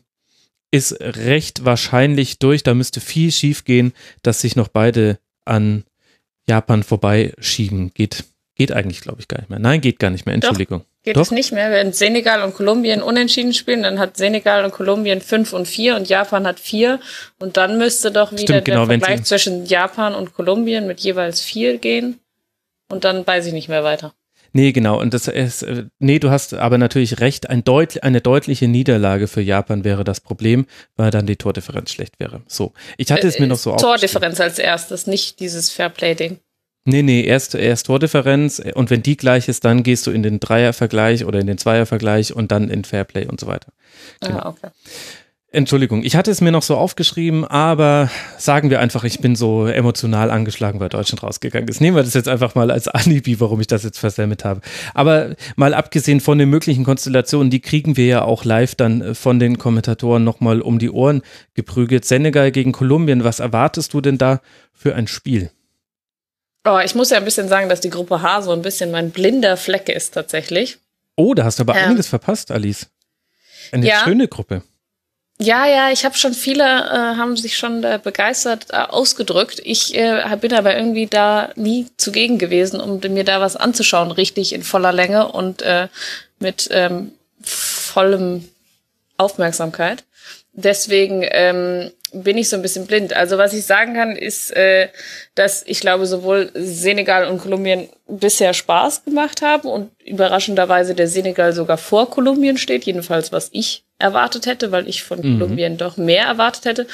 ist recht wahrscheinlich durch. Da müsste viel schief gehen, dass sich noch beide an Japan vorbeischieben. Geht, geht eigentlich, glaube ich, gar nicht mehr. Nein, geht gar nicht mehr. Entschuldigung. Doch. Geht Doch. es nicht mehr. Wenn Senegal und Kolumbien unentschieden spielen, dann hat Senegal und Kolumbien fünf und vier und Japan hat vier. Und dann müsste doch wieder Stimmt, genau, der Vergleich zwischen Japan und Kolumbien mit jeweils vier gehen. Und dann weiß ich nicht mehr weiter. Nee, genau. Und das ist, äh, nee, du hast aber natürlich recht. Ein deut, eine deutliche Niederlage für Japan wäre das Problem, weil dann die Tordifferenz schlecht wäre. So. Ich hatte es mir noch so äh, Tordifferenz als erstes, nicht dieses Fairplay-Ding. Nee, nee, erst, erst Tordifferenz und wenn die gleich ist, dann gehst du in den Dreiervergleich oder in den Zweiervergleich und dann in Fairplay und so weiter. Ah, genau. Ah, okay. Entschuldigung, ich hatte es mir noch so aufgeschrieben, aber sagen wir einfach, ich bin so emotional angeschlagen, weil Deutschland rausgegangen ist. Nehmen wir das jetzt einfach mal als Alibi, warum ich das jetzt versammelt habe. Aber mal abgesehen von den möglichen Konstellationen, die kriegen wir ja auch live dann von den Kommentatoren nochmal um die Ohren geprügelt. Senegal gegen Kolumbien, was erwartest du denn da für ein Spiel? Oh, ich muss ja ein bisschen sagen, dass die Gruppe H so ein bisschen mein blinder Fleck ist tatsächlich. Oh, da hast du aber ähm, einiges verpasst, Alice. Eine ja. schöne Gruppe. Ja, ja, ich habe schon viele äh, haben sich schon äh, begeistert äh, ausgedrückt. Ich äh, bin aber irgendwie da nie zugegen gewesen, um mir da was anzuschauen, richtig in voller Länge und äh, mit ähm, vollem Aufmerksamkeit. Deswegen ähm, bin ich so ein bisschen blind. Also was ich sagen kann, ist, äh, dass ich glaube, sowohl Senegal und Kolumbien bisher Spaß gemacht haben und überraschenderweise der Senegal sogar vor Kolumbien steht, jedenfalls was ich erwartet hätte, weil ich von mhm. Kolumbien doch mehr erwartet hätte.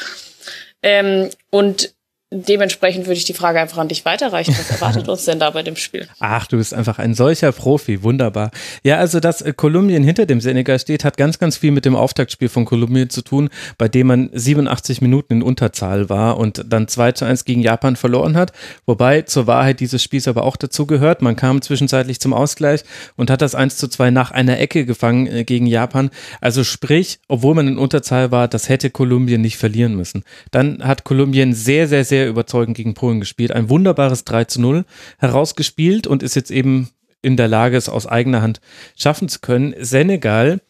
Ähm, und dementsprechend würde ich die Frage einfach an dich weiterreichen. Was erwartet uns denn da bei dem Spiel? Ach, du bist einfach ein solcher Profi. Wunderbar. Ja, also, dass äh, Kolumbien hinter dem Senegal steht, hat ganz, ganz viel mit dem Auftaktspiel von Kolumbien zu tun, bei dem man 87 Minuten in Unterzahl war und dann 2 zu 1 gegen Japan verloren hat. Wobei zur Wahrheit dieses Spiels aber auch dazu gehört. Man kam zwischenzeitlich zum Ausgleich und hat das 1 zu 2 nach einer Ecke gefangen äh, gegen Japan. Also sprich, obwohl man in Unterzahl war, das hätte Kolumbien nicht verlieren müssen. Dann hat Kolumbien sehr, sehr, sehr sehr überzeugend gegen Polen gespielt. Ein wunderbares 3 zu 0 herausgespielt und ist jetzt eben in der Lage, es aus eigener Hand schaffen zu können. Senegal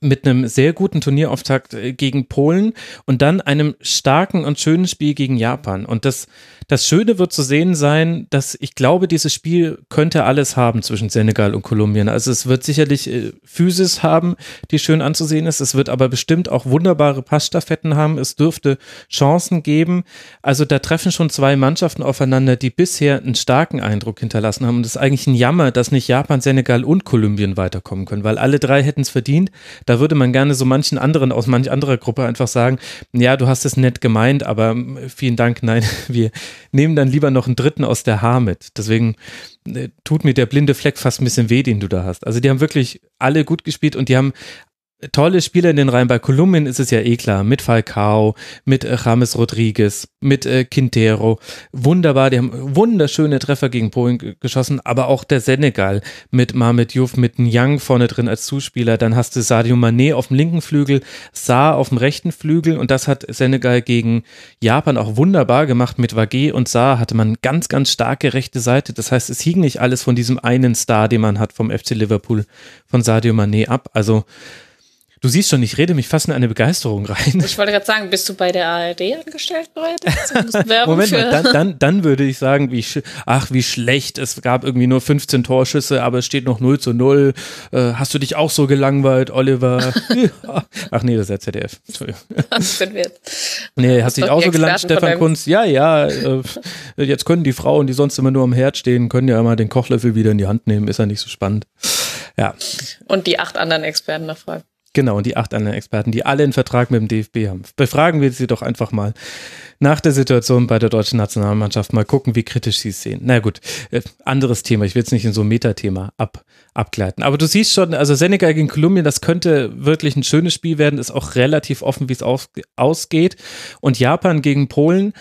mit einem sehr guten Turnierauftakt äh, gegen Polen und dann einem starken und schönen Spiel gegen Japan. Und das das Schöne wird zu sehen sein, dass ich glaube, dieses Spiel könnte alles haben zwischen Senegal und Kolumbien. Also es wird sicherlich äh, Physis haben, die schön anzusehen ist. Es wird aber bestimmt auch wunderbare Passstaffetten haben. Es dürfte Chancen geben. Also da treffen schon zwei Mannschaften aufeinander, die bisher einen starken Eindruck hinterlassen haben. Und es ist eigentlich ein Jammer, dass nicht Japan, Senegal und Kolumbien weiterkommen können, weil alle drei hätten es verdient. Da würde man gerne so manchen anderen aus manch anderer Gruppe einfach sagen, ja, du hast es nett gemeint, aber äh, vielen Dank, nein, <laughs> wir, nehmen dann lieber noch einen dritten aus der Haar mit. Deswegen äh, tut mir der blinde Fleck fast ein bisschen weh, den du da hast. Also die haben wirklich alle gut gespielt und die haben tolle Spieler in den Reihen. Bei Kolumbien ist es ja eh klar, mit Falcao, mit äh, James Rodriguez, mit äh, Quintero. Wunderbar, die haben wunderschöne Treffer gegen Polen geschossen, aber auch der Senegal mit Mohamed Youf, mit Nyang vorne drin als Zuspieler. Dann hast du Sadio Mané auf dem linken Flügel, Saar auf dem rechten Flügel und das hat Senegal gegen Japan auch wunderbar gemacht. Mit Wagé und Saar hatte man ganz, ganz starke rechte Seite. Das heißt, es hing nicht alles von diesem einen Star, den man hat vom FC Liverpool, von Sadio Mané ab. Also Du siehst schon, ich rede mich fast in eine Begeisterung rein. Ich wollte gerade sagen, bist du bei der ARD angestellt bereits? <laughs> Moment mal, dann, dann, dann würde ich sagen, wie, ach, wie schlecht. Es gab irgendwie nur 15 Torschüsse, aber es steht noch 0 zu 0. Äh, hast du dich auch so gelangweilt, Oliver? <laughs> <laughs> ach nee, das ist der ZDF. Entschuldigung. Was wir jetzt? Nee, hast dich auch so gelangweilt, Stefan Kunz? Ja, ja. Äh, jetzt können die Frauen, die sonst immer nur am Herd stehen, können ja immer den Kochlöffel wieder in die Hand nehmen. Ist ja nicht so spannend. Ja. Und die acht anderen Experten noch fragen. Genau, und die acht anderen Experten, die alle einen Vertrag mit dem DFB haben. Befragen wir sie doch einfach mal nach der Situation bei der deutschen Nationalmannschaft, mal gucken, wie kritisch sie es sehen. Na gut, äh, anderes Thema. Ich will jetzt nicht in so ein Metathema ab, abgleiten. Aber du siehst schon, also Senegal gegen Kolumbien, das könnte wirklich ein schönes Spiel werden, ist auch relativ offen, wie es ausgeht. Und Japan gegen Polen,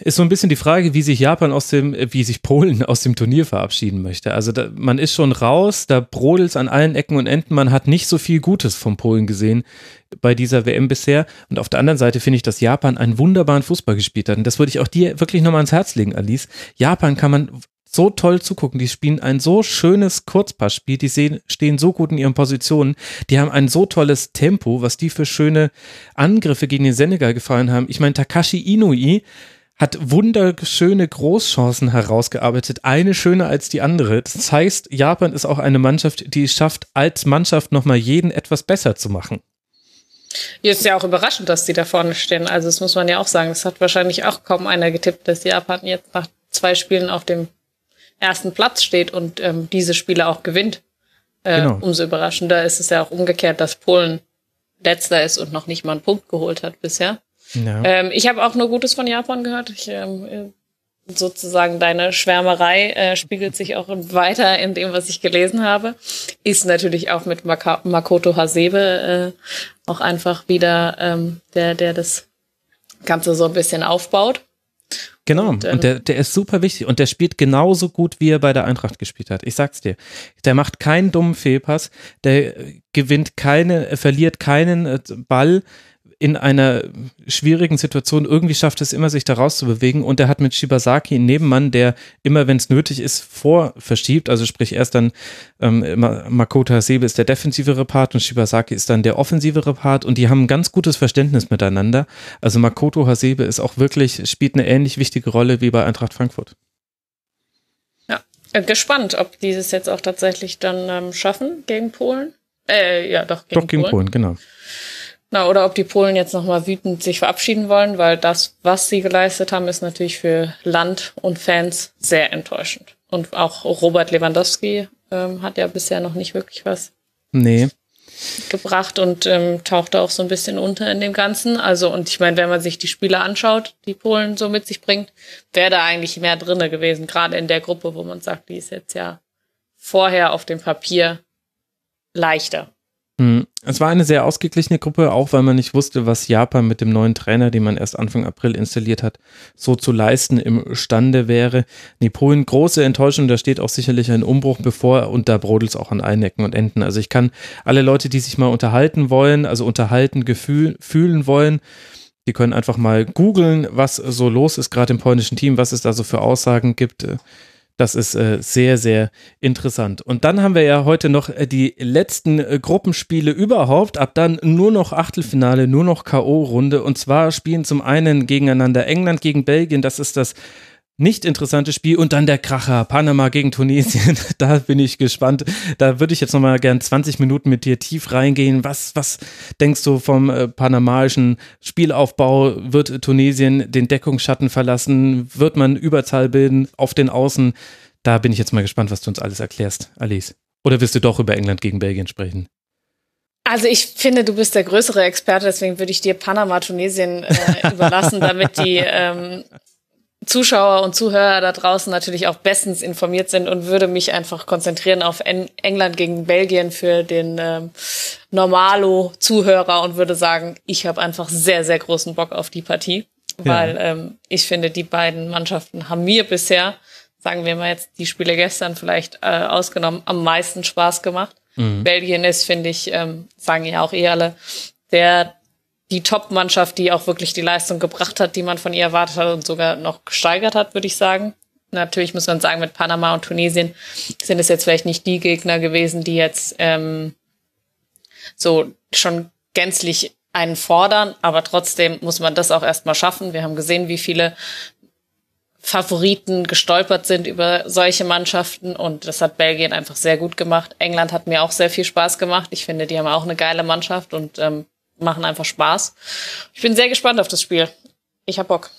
ist so ein bisschen die Frage, wie sich Japan aus dem, wie sich Polen aus dem Turnier verabschieden möchte. Also da, man ist schon raus, da brodelt es an allen Ecken und Enden. Man hat nicht so viel Gutes von Polen gesehen bei dieser WM bisher. Und auf der anderen Seite finde ich, dass Japan einen wunderbaren Fußball gespielt hat. Und das würde ich auch dir wirklich nochmal ans Herz legen, Alice. Japan kann man so toll zugucken. Die spielen ein so schönes Kurzpassspiel. Die sehen, stehen so gut in ihren Positionen. Die haben ein so tolles Tempo, was die für schöne Angriffe gegen den Senegal gefallen haben. Ich meine, Takashi Inui hat wunderschöne Großchancen herausgearbeitet, eine schöner als die andere. Das heißt, Japan ist auch eine Mannschaft, die es schafft, als Mannschaft nochmal jeden etwas besser zu machen. Hier ist ja auch überraschend, dass die da vorne stehen. Also das muss man ja auch sagen. Das hat wahrscheinlich auch kaum einer getippt, dass Japan jetzt nach zwei Spielen auf dem ersten Platz steht und ähm, diese Spiele auch gewinnt. Äh, genau. Umso überraschender ist es ja auch umgekehrt, dass Polen letzter ist und noch nicht mal einen Punkt geholt hat bisher. Ja. Ähm, ich habe auch nur Gutes von Japan gehört. Ich, ähm, sozusagen deine Schwärmerei äh, spiegelt sich auch weiter in dem, was ich gelesen habe. Ist natürlich auch mit Maka Makoto Hasebe äh, auch einfach wieder ähm, der, der das Ganze so ein bisschen aufbaut. Genau, und, ähm, und der, der ist super wichtig und der spielt genauso gut, wie er bei der Eintracht gespielt hat. Ich sag's dir. Der macht keinen dummen Fehlpass, der gewinnt keine, verliert keinen äh, Ball in einer schwierigen Situation irgendwie schafft es immer, sich da rauszubewegen. Und er hat mit Shibasaki einen Nebenmann, der immer, wenn es nötig ist, vorverschiebt. Also sprich, erst dann ähm, Makoto Hasebe ist der defensivere Part und Shibasaki ist dann der offensivere Part. Und die haben ein ganz gutes Verständnis miteinander. Also Makoto Hasebe ist auch wirklich, spielt eine ähnlich wichtige Rolle wie bei Eintracht Frankfurt. Ja, äh, gespannt, ob die es jetzt auch tatsächlich dann ähm, schaffen gegen Polen. Äh, ja, doch, gegen, doch, gegen Polen. Polen, genau. Na, oder ob die Polen jetzt nochmal wütend sich verabschieden wollen, weil das, was sie geleistet haben, ist natürlich für Land und Fans sehr enttäuschend. Und auch Robert Lewandowski ähm, hat ja bisher noch nicht wirklich was nee. gebracht und ähm, tauchte auch so ein bisschen unter in dem Ganzen. Also, und ich meine, wenn man sich die Spiele anschaut, die Polen so mit sich bringt, wäre da eigentlich mehr drinne gewesen, gerade in der Gruppe, wo man sagt, die ist jetzt ja vorher auf dem Papier leichter. Hm. Es war eine sehr ausgeglichene Gruppe, auch weil man nicht wusste, was Japan mit dem neuen Trainer, den man erst Anfang April installiert hat, so zu leisten imstande wäre. Nee, große Enttäuschung, da steht auch sicherlich ein Umbruch bevor und da brodelt es auch an allen Ecken und Enden. Also ich kann alle Leute, die sich mal unterhalten wollen, also unterhalten, gefühl, fühlen wollen, die können einfach mal googeln, was so los ist, gerade im polnischen Team, was es da so für Aussagen gibt. Das ist äh, sehr, sehr interessant. Und dann haben wir ja heute noch äh, die letzten äh, Gruppenspiele überhaupt. Ab dann nur noch Achtelfinale, nur noch K.O.-Runde. Und zwar spielen zum einen gegeneinander England gegen Belgien. Das ist das nicht interessantes Spiel und dann der Kracher Panama gegen Tunesien. <laughs> Da bin ich gespannt. Da würde ich jetzt nochmal gern 20 Minuten mit dir tief reingehen. Was, was denkst du vom äh, panamaischen Spielaufbau? Wird Tunesien den Deckungsschatten verlassen? Wird man Überzahl bilden auf den Außen? Da bin ich jetzt mal gespannt, was du uns alles erklärst, Alice. Oder wirst du doch über England gegen Belgien sprechen? Also ich finde, du bist der größere Experte, deswegen würde ich dir Panama, Tunesien äh, überlassen, damit die ähm, Zuschauer und Zuhörer da draußen natürlich auch bestens informiert sind und würde mich einfach konzentrieren auf England gegen Belgien für den ähm, Normalo-Zuhörer und würde sagen, ich habe einfach sehr, sehr großen Bock auf die Partie, weil ja. ähm, ich finde, die beiden Mannschaften haben mir bisher, sagen wir mal jetzt die Spiele gestern vielleicht äh, ausgenommen, am meisten Spaß gemacht. Mhm. Belgien ist, finde ich, ähm, sagen ja auch eh alle, der die Top-Mannschaft, die auch wirklich die Leistung gebracht hat, die man von ihr erwartet hat und sogar noch gesteigert hat, würde ich sagen. Natürlich muss man sagen, mit Panama und Tunesien sind es jetzt vielleicht nicht die Gegner gewesen, die jetzt ähm, so schon gänzlich einen fordern, aber trotzdem muss man das auch erstmal schaffen. Wir haben gesehen, wie viele Favoriten gestolpert sind über solche Mannschaften und das hat Belgien einfach sehr gut gemacht. England hat mir auch sehr viel Spaß gemacht. Ich finde, die haben auch eine geile Mannschaft und ähm, machen einfach Spaß. Ich bin sehr gespannt auf das Spiel. Ich hab Bock.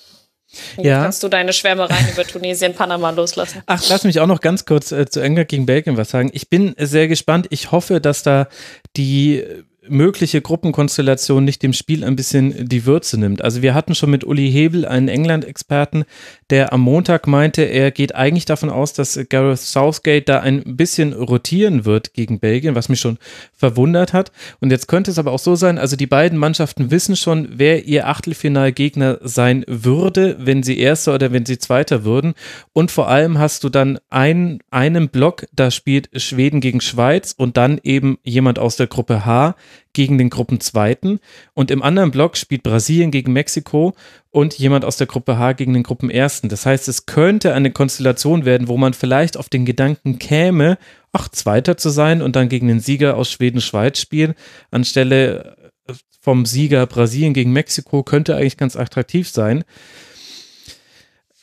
Jetzt ja. kannst du deine Schwärmereien über Tunesien, Panama loslassen. Ach, lass mich auch noch ganz kurz äh, zu England gegen Belgien was sagen. Ich bin sehr gespannt. Ich hoffe, dass da die mögliche Gruppenkonstellation nicht dem Spiel ein bisschen die Würze nimmt. Also wir hatten schon mit Uli Hebel einen England-Experten, der am Montag meinte, er geht eigentlich davon aus, dass Gareth Southgate da ein bisschen rotieren wird gegen Belgien, was mich schon verwundert hat. Und jetzt könnte es aber auch so sein, also die beiden Mannschaften wissen schon, wer ihr Achtelfinalgegner sein würde, wenn sie Erster oder wenn sie Zweiter würden. Und vor allem hast du dann einen, einen Block, da spielt Schweden gegen Schweiz und dann eben jemand aus der Gruppe H, gegen den Gruppenzweiten und im anderen Block spielt Brasilien gegen Mexiko und jemand aus der Gruppe H gegen den Gruppenersten. Das heißt, es könnte eine Konstellation werden, wo man vielleicht auf den Gedanken käme, ach, Zweiter zu sein und dann gegen den Sieger aus Schweden-Schweiz spielen, anstelle äh, vom Sieger Brasilien gegen Mexiko, könnte eigentlich ganz attraktiv sein.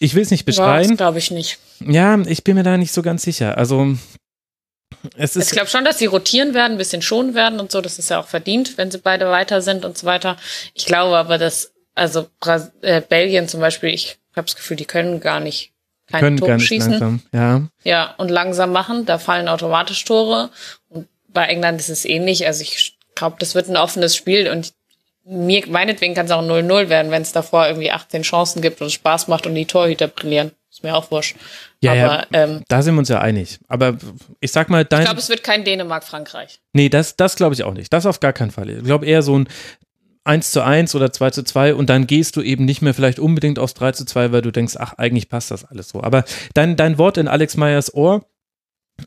Ich will es nicht beschreien. glaube ich nicht. Ja, ich bin mir da nicht so ganz sicher. Also es ist ich glaube schon, dass sie rotieren werden, ein bisschen schonen werden und so. Das ist ja auch verdient, wenn sie beide weiter sind und so weiter. Ich glaube aber, dass, also Bras äh, Belgien zum Beispiel, ich habe das Gefühl, die können gar nicht keine können Tore schießen. Langsam, ja. ja, und langsam machen. Da fallen automatisch Tore. Und bei England ist es ähnlich. Also ich glaube, das wird ein offenes Spiel und mir, meinetwegen kann es auch 0-0 werden, wenn es davor irgendwie 18 Chancen gibt und Spaß macht und die Torhüter brillieren. Ist mir auch wurscht. Ja, Aber, ja, ähm, da sind wir uns ja einig. Aber ich sag mal, dein. Ich glaube, es wird kein Dänemark-Frankreich. Nee, das, das glaube ich auch nicht. Das auf gar keinen Fall. Ich glaube eher so ein 1 zu 1 oder 2 zu 2 und dann gehst du eben nicht mehr vielleicht unbedingt aufs 3 zu 2, weil du denkst, ach, eigentlich passt das alles so. Aber dein, dein Wort in Alex Meyers Ohr,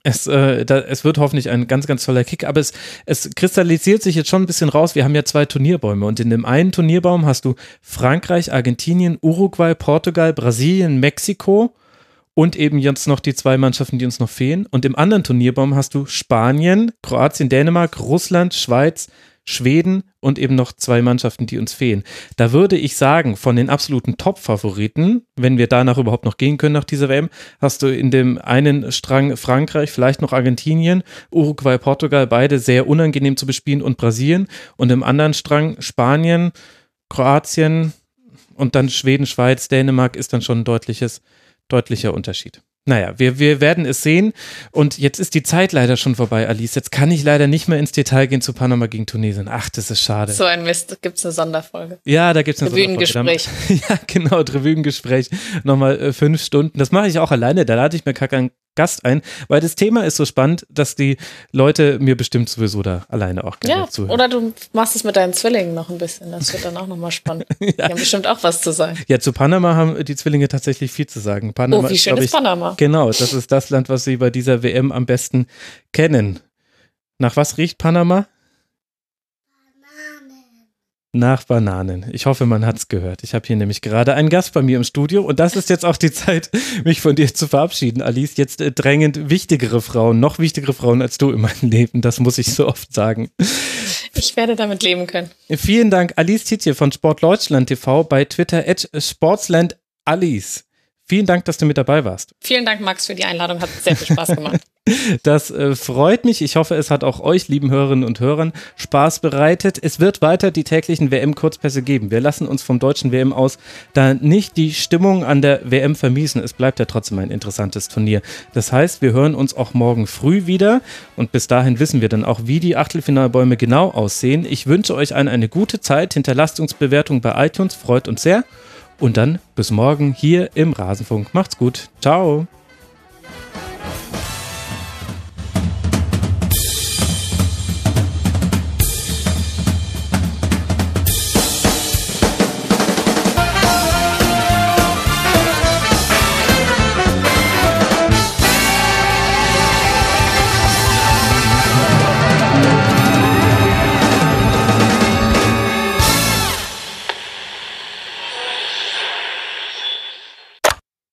es, äh, da, es wird hoffentlich ein ganz, ganz toller Kick, aber es, es kristallisiert sich jetzt schon ein bisschen raus. Wir haben ja zwei Turnierbäume und in dem einen Turnierbaum hast du Frankreich, Argentinien, Uruguay, Portugal, Brasilien, Mexiko und eben jetzt noch die zwei Mannschaften, die uns noch fehlen. Und im anderen Turnierbaum hast du Spanien, Kroatien, Dänemark, Russland, Schweiz, Schweden und eben noch zwei Mannschaften, die uns fehlen. Da würde ich sagen, von den absoluten Top-Favoriten, wenn wir danach überhaupt noch gehen können nach dieser WM, hast du in dem einen Strang Frankreich, vielleicht noch Argentinien, Uruguay, Portugal, beide sehr unangenehm zu bespielen und Brasilien und im anderen Strang Spanien, Kroatien und dann Schweden, Schweiz, Dänemark ist dann schon ein deutliches, deutlicher Unterschied. Naja, wir, wir werden es sehen. Und jetzt ist die Zeit leider schon vorbei, Alice. Jetzt kann ich leider nicht mehr ins Detail gehen zu Panama gegen Tunesien. Ach, das ist schade. So ein Mist. Gibt es eine Sonderfolge? Ja, da gibt es eine Sonderfolge. <laughs> Ja, genau, Tribünengespräch. Nochmal äh, fünf Stunden. Das mache ich auch alleine. Da lade ich mir gar keinen Gast ein, weil das Thema ist so spannend, dass die Leute mir bestimmt sowieso da alleine auch gerne ja, zuhören. Oder du machst es mit deinen Zwillingen noch ein bisschen. Das wird dann auch nochmal spannend. <laughs> ja. Die haben bestimmt auch was zu sagen. Ja, zu Panama haben die Zwillinge tatsächlich viel zu sagen. Panama oh, wie schön ist, ist Panama. Genau, das ist das Land, was sie bei dieser WM am besten kennen. Nach was riecht Panama? Nach Bananen. Ich hoffe, man hat's gehört. Ich habe hier nämlich gerade einen Gast bei mir im Studio und das ist jetzt auch die Zeit, mich von dir zu verabschieden, Alice. Jetzt äh, drängend wichtigere Frauen, noch wichtigere Frauen als du in meinem Leben. Das muss ich so oft sagen. Ich werde damit leben können. Vielen Dank, Alice Tietje von Sportdeutschland TV bei Twitter at Sportsland Alice. Vielen Dank, dass du mit dabei warst. Vielen Dank, Max, für die Einladung. Hat sehr viel Spaß gemacht. <laughs> Das äh, freut mich. Ich hoffe, es hat auch euch, lieben Hörerinnen und Hörern, Spaß bereitet. Es wird weiter die täglichen WM-Kurzpässe geben. Wir lassen uns vom deutschen WM aus da nicht die Stimmung an der WM vermiesen. Es bleibt ja trotzdem ein interessantes Turnier. Das heißt, wir hören uns auch morgen früh wieder und bis dahin wissen wir dann auch, wie die Achtelfinalbäume genau aussehen. Ich wünsche euch eine, eine gute Zeit. Hinterlasst uns Bewertung bei iTunes, freut uns sehr. Und dann bis morgen hier im Rasenfunk. Macht's gut. Ciao.